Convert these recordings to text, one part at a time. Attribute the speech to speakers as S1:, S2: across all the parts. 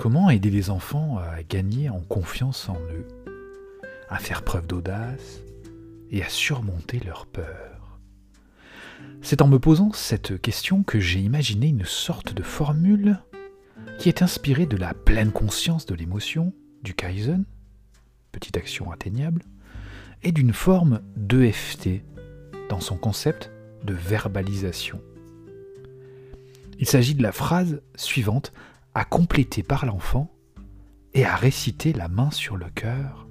S1: Comment aider les enfants à gagner en confiance en eux, à faire preuve d'audace et à surmonter leurs peurs C'est en me posant cette question que j'ai imaginé une sorte de formule qui est inspirée de la pleine conscience de l'émotion, du Kaizen, petite action atteignable, et d'une forme d'EFT dans son concept de verbalisation. Il s'agit de la phrase suivante à compléter par l'enfant et à réciter la main sur le cœur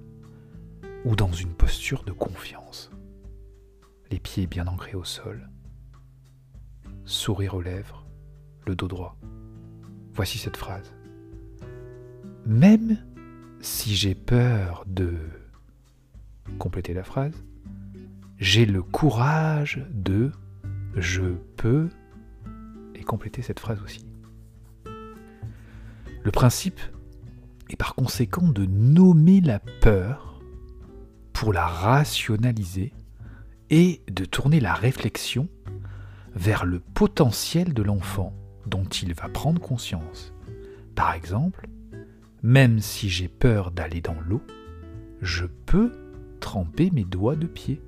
S1: ou dans une posture de confiance. Les pieds bien ancrés au sol, sourire aux lèvres, le dos droit. Voici cette phrase. Même si j'ai peur de compléter la phrase, j'ai le courage de je peux et compléter cette phrase aussi. Le principe est par conséquent de nommer la peur pour la rationaliser et de tourner la réflexion vers le potentiel de l'enfant dont il va prendre conscience. Par exemple, même si j'ai peur d'aller dans l'eau, je peux tremper mes doigts de pied.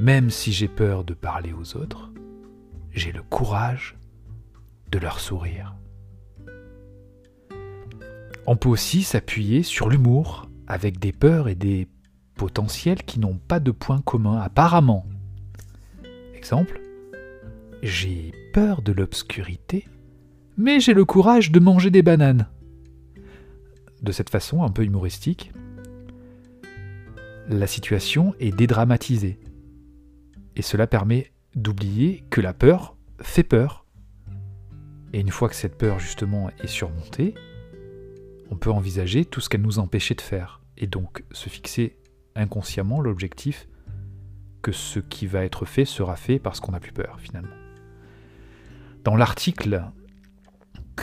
S1: Même si j'ai peur de parler aux autres, j'ai le courage de leur sourire. On peut aussi s'appuyer sur l'humour, avec des peurs et des potentiels qui n'ont pas de point commun apparemment. Exemple, j'ai peur de l'obscurité, mais j'ai le courage de manger des bananes. De cette façon un peu humoristique, la situation est dédramatisée. Et cela permet d'oublier que la peur fait peur. Et une fois que cette peur justement est surmontée, on peut envisager tout ce qu'elle nous empêchait de faire. Et donc se fixer inconsciemment l'objectif que ce qui va être fait sera fait parce qu'on n'a plus peur finalement. Dans l'article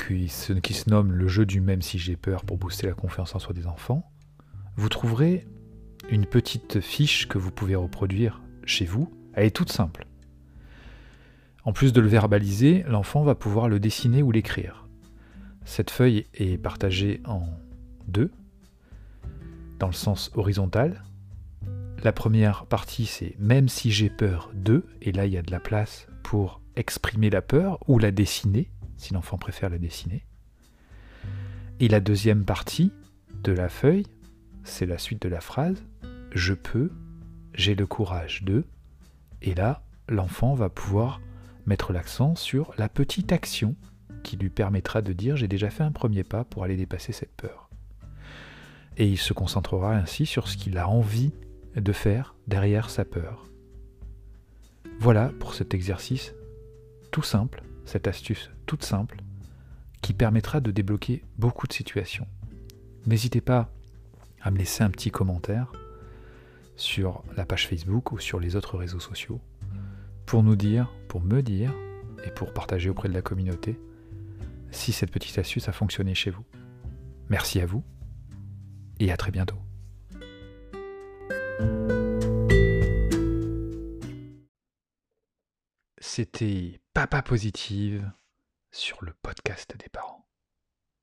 S1: qui se, nomme Le jeu du même si j'ai peur pour booster la confiance en soi des enfants, vous trouverez une petite fiche que vous pouvez reproduire chez vous. Elle est toute simple. En plus de le verbaliser, l'enfant va pouvoir le dessiner ou l'écrire. Cette feuille est partagée en deux, dans le sens horizontal. La première partie, c'est même si j'ai peur de, et là il y a de la place pour exprimer la peur ou la dessiner, si l'enfant préfère la dessiner. Et la deuxième partie de la feuille, c'est la suite de la phrase, je peux, j'ai le courage de, et là, l'enfant va pouvoir mettre l'accent sur la petite action qui lui permettra de dire j'ai déjà fait un premier pas pour aller dépasser cette peur. Et il se concentrera ainsi sur ce qu'il a envie de faire derrière sa peur. Voilà pour cet exercice tout simple, cette astuce toute simple, qui permettra de débloquer beaucoup de situations. N'hésitez pas à me laisser un petit commentaire sur la page Facebook ou sur les autres réseaux sociaux pour nous dire, pour me dire et pour partager auprès de la communauté si cette petite astuce a fonctionné chez vous. Merci à vous et à très bientôt. C'était Papa Positive sur le podcast des parents.